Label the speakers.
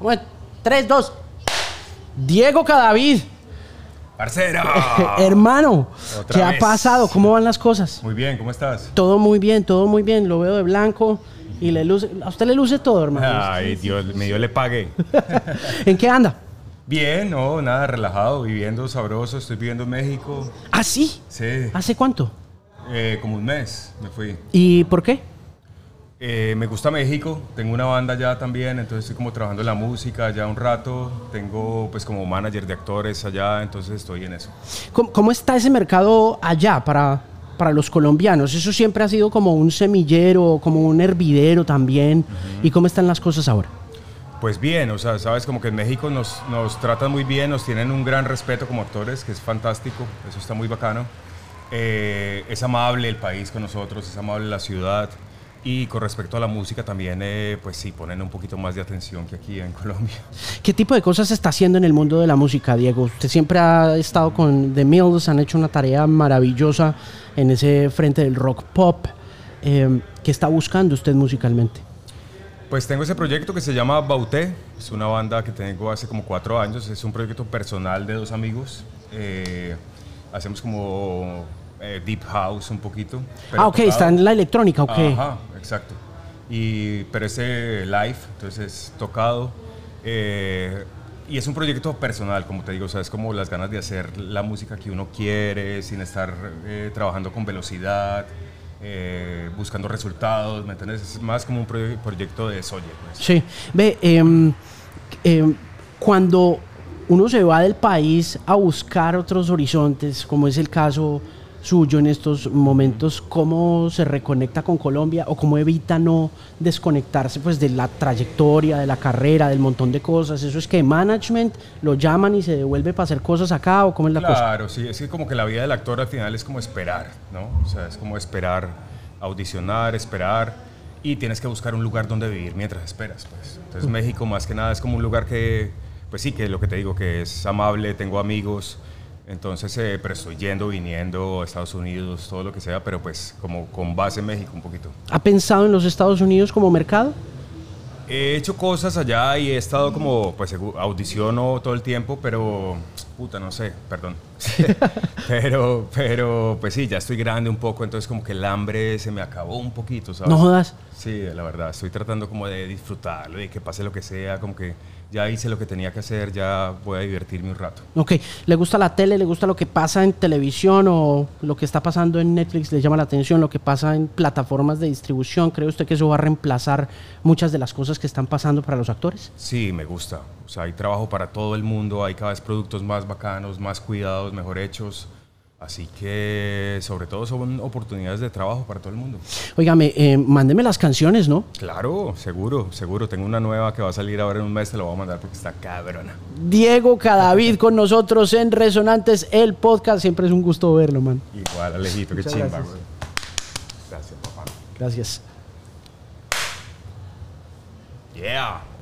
Speaker 1: Bueno, tres, dos. Diego Cadavid.
Speaker 2: Parcero.
Speaker 1: Hermano,
Speaker 2: Otra
Speaker 1: ¿qué ha pasado? ¿Cómo van las cosas?
Speaker 2: Muy bien, ¿cómo estás?
Speaker 1: Todo muy bien, todo muy bien. Lo veo de blanco y le luce. A usted le luce todo, hermano.
Speaker 2: Ay, Dios, me dio le pague.
Speaker 1: ¿En qué anda?
Speaker 2: Bien, no, nada, relajado, viviendo sabroso. Estoy viviendo en México.
Speaker 1: ¿Ah, sí?
Speaker 2: Sí,
Speaker 1: ¿Hace cuánto?
Speaker 2: eh, como un mes me fui.
Speaker 1: ¿Y por qué?
Speaker 2: Eh, me gusta México, tengo una banda ya también, entonces estoy como trabajando en la música ya un rato. Tengo pues como manager de actores allá, entonces estoy en eso.
Speaker 1: ¿Cómo, cómo está ese mercado allá para, para los colombianos? Eso siempre ha sido como un semillero, como un hervidero también. ¿Y cómo están las cosas ahora?
Speaker 2: Pues bien, o sea, sabes, como que en México nos, nos tratan muy bien, nos tienen un gran respeto como actores, que es fantástico, eso está muy bacano. Eh, es amable el país con nosotros, es amable la ciudad. Y con respecto a la música también, eh, pues sí, ponen un poquito más de atención que aquí en Colombia.
Speaker 1: ¿Qué tipo de cosas se está haciendo en el mundo de la música, Diego? Usted siempre ha estado con The Mills, han hecho una tarea maravillosa en ese frente del rock pop. Eh, ¿Qué está buscando usted musicalmente?
Speaker 2: Pues tengo ese proyecto que se llama Bauté, es una banda que tengo hace como cuatro años, es un proyecto personal de dos amigos. Eh, hacemos como eh, deep house un poquito. pero
Speaker 1: ah, ok,
Speaker 2: tocado.
Speaker 1: está en la electrónica, ok.
Speaker 2: Ajá, exacto. Y, pero ese live, entonces es tocado. eh, y es un proyecto personal, como te digo, o sea, es como las ganas de hacer la música que uno quiere, sin estar eh, trabajando con velocidad, eh, buscando resultados, ¿me entiendes? Es más como un proye- proyecto de Soye. Pues.
Speaker 1: Sí, ve, em, cuando uno se va del país a buscar otros horizontes, como es el caso suyo en estos momentos, ¿cómo se reconecta con Colombia o cómo evita no desconectarse pues de la trayectoria, de la carrera, del montón de cosas? ¿Eso es que management lo llaman y se devuelve para hacer cosas acá o cómo es la cosa?
Speaker 2: Claro, sí, es que como que la vida del actor al final es como esperar, ¿no? O sea, es como esperar, audicionar, esperar y tienes que buscar un lugar donde vivir mientras esperas, pues. Entonces México más que nada es como un lugar que, pues sí, que lo que te digo, que es amable, tengo amigos, entonces, eh, pero estoy yendo, viniendo a Estados Unidos, todo lo que sea, pero pues como con base en México un poquito.
Speaker 1: ¿Ha pensado en los Estados Unidos como mercado?
Speaker 2: He hecho cosas allá y he estado como, pues audiciono todo el tiempo, pero, puta, no sé, perdón. pero, pero, pues sí, ya estoy grande un poco, entonces como que el hambre se me acabó un poquito, ¿sabes?
Speaker 1: No jodas.
Speaker 2: Sí, la verdad, estoy tratando como de disfrutarlo y que pase lo que sea, como que ya hice lo que tenía que hacer, ya voy a divertirme un rato.
Speaker 1: Ok, ¿le gusta la tele? ¿Le gusta lo que pasa en televisión o lo que está pasando en Netflix? ¿Le llama la atención lo que pasa en plataformas de distribución? ¿Cree usted que eso va a reemplazar muchas de las cosas que están pasando para los actores?
Speaker 2: Sí, me gusta. O sea, hay trabajo para todo el mundo, hay cada vez productos más bacanos, más cuidados, mejor hechos. Así que, sobre todo, son oportunidades de trabajo para todo el mundo.
Speaker 1: Óigame, eh, mándeme las canciones, ¿no?
Speaker 2: Claro, seguro, seguro. Tengo una nueva que va a salir ahora en un mes, te la voy a mandar porque está cabrona.
Speaker 1: Diego Cadavid con nosotros en Resonantes, el podcast. Siempre es un gusto verlo, man.
Speaker 2: Igual, Alejito, qué chimba,
Speaker 1: gracias.
Speaker 2: güey. Gracias, papá.
Speaker 1: Gracias.
Speaker 2: Yeah.